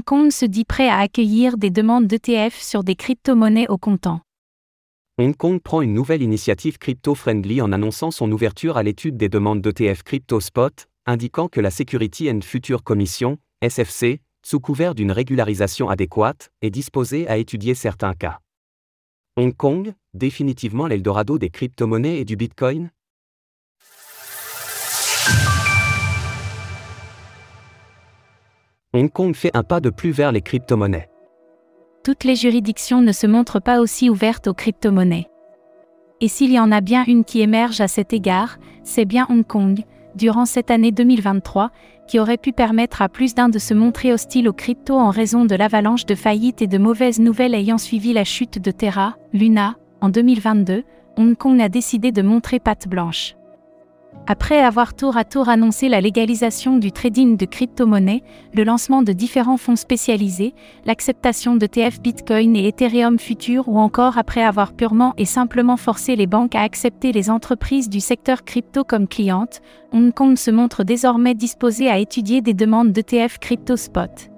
Hong Kong se dit prêt à accueillir des demandes d'ETF sur des crypto-monnaies au comptant. Hong Kong prend une nouvelle initiative crypto-friendly en annonçant son ouverture à l'étude des demandes d'ETF Crypto Spot, indiquant que la Security and Future Commission, SFC, sous couvert d'une régularisation adéquate, est disposée à étudier certains cas. Hong Kong, définitivement l'Eldorado des crypto-monnaies et du Bitcoin Hong Kong fait un pas de plus vers les crypto-monnaies. Toutes les juridictions ne se montrent pas aussi ouvertes aux crypto-monnaies. Et s'il y en a bien une qui émerge à cet égard, c'est bien Hong Kong, durant cette année 2023, qui aurait pu permettre à plus d'un de se montrer hostile aux crypto en raison de l'avalanche de faillites et de mauvaises nouvelles ayant suivi la chute de Terra, Luna, en 2022, Hong Kong a décidé de montrer patte blanche. Après avoir tour à tour annoncé la légalisation du trading de crypto-monnaies, le lancement de différents fonds spécialisés, l'acceptation de TF Bitcoin et Ethereum Future ou encore après avoir purement et simplement forcé les banques à accepter les entreprises du secteur crypto comme clientes, Hong Kong se montre désormais disposé à étudier des demandes d'ETF Crypto Spot.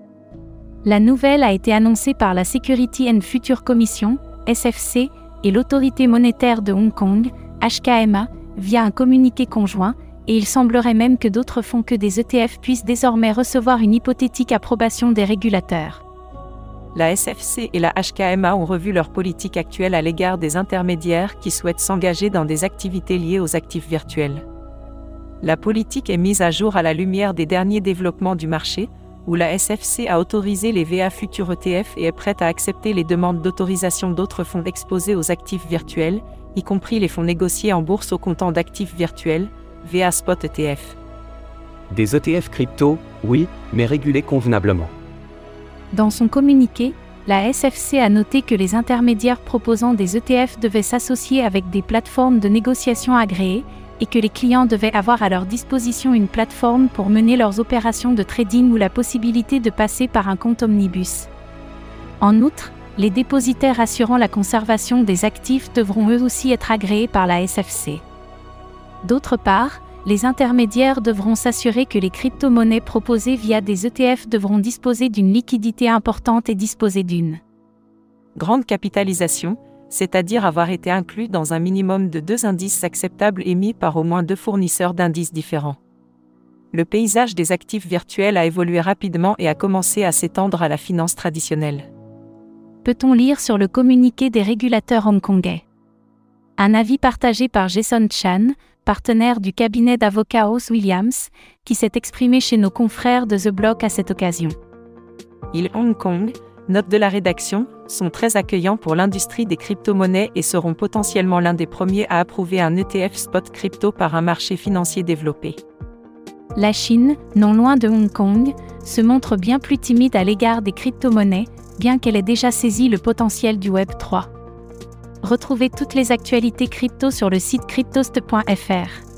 La nouvelle a été annoncée par la Security and Future Commission, SFC, et l'autorité monétaire de Hong Kong, HKMA, via un communiqué conjoint, et il semblerait même que d'autres fonds que des ETF puissent désormais recevoir une hypothétique approbation des régulateurs. La SFC et la HKMA ont revu leur politique actuelle à l'égard des intermédiaires qui souhaitent s'engager dans des activités liées aux actifs virtuels. La politique est mise à jour à la lumière des derniers développements du marché, où la SFC a autorisé les VA futurs ETF et est prête à accepter les demandes d'autorisation d'autres fonds exposés aux actifs virtuels, y compris les fonds négociés en bourse au comptant d'actifs virtuels, VA Spot ETF. Des ETF crypto, oui, mais régulés convenablement. Dans son communiqué, la SFC a noté que les intermédiaires proposant des ETF devaient s'associer avec des plateformes de négociation agréées et que les clients devaient avoir à leur disposition une plateforme pour mener leurs opérations de trading ou la possibilité de passer par un compte omnibus. En outre, les dépositaires assurant la conservation des actifs devront eux aussi être agréés par la SFC. D'autre part, les intermédiaires devront s'assurer que les crypto-monnaies proposées via des ETF devront disposer d'une liquidité importante et disposer d'une grande capitalisation, c'est-à-dire avoir été inclus dans un minimum de deux indices acceptables émis par au moins deux fournisseurs d'indices différents. Le paysage des actifs virtuels a évolué rapidement et a commencé à s'étendre à la finance traditionnelle peut-on lire sur le communiqué des régulateurs hongkongais? Un avis partagé par Jason Chan, partenaire du cabinet d'avocats House Williams, qui s'est exprimé chez nos confrères de The Block à cette occasion. Ils Hong Kong, note de la rédaction, sont très accueillants pour l'industrie des crypto-monnaies et seront potentiellement l'un des premiers à approuver un ETF spot crypto par un marché financier développé. La Chine, non loin de Hong Kong, se montre bien plus timide à l'égard des crypto-monnaies, bien qu'elle ait déjà saisi le potentiel du Web 3. Retrouvez toutes les actualités crypto sur le site cryptost.fr.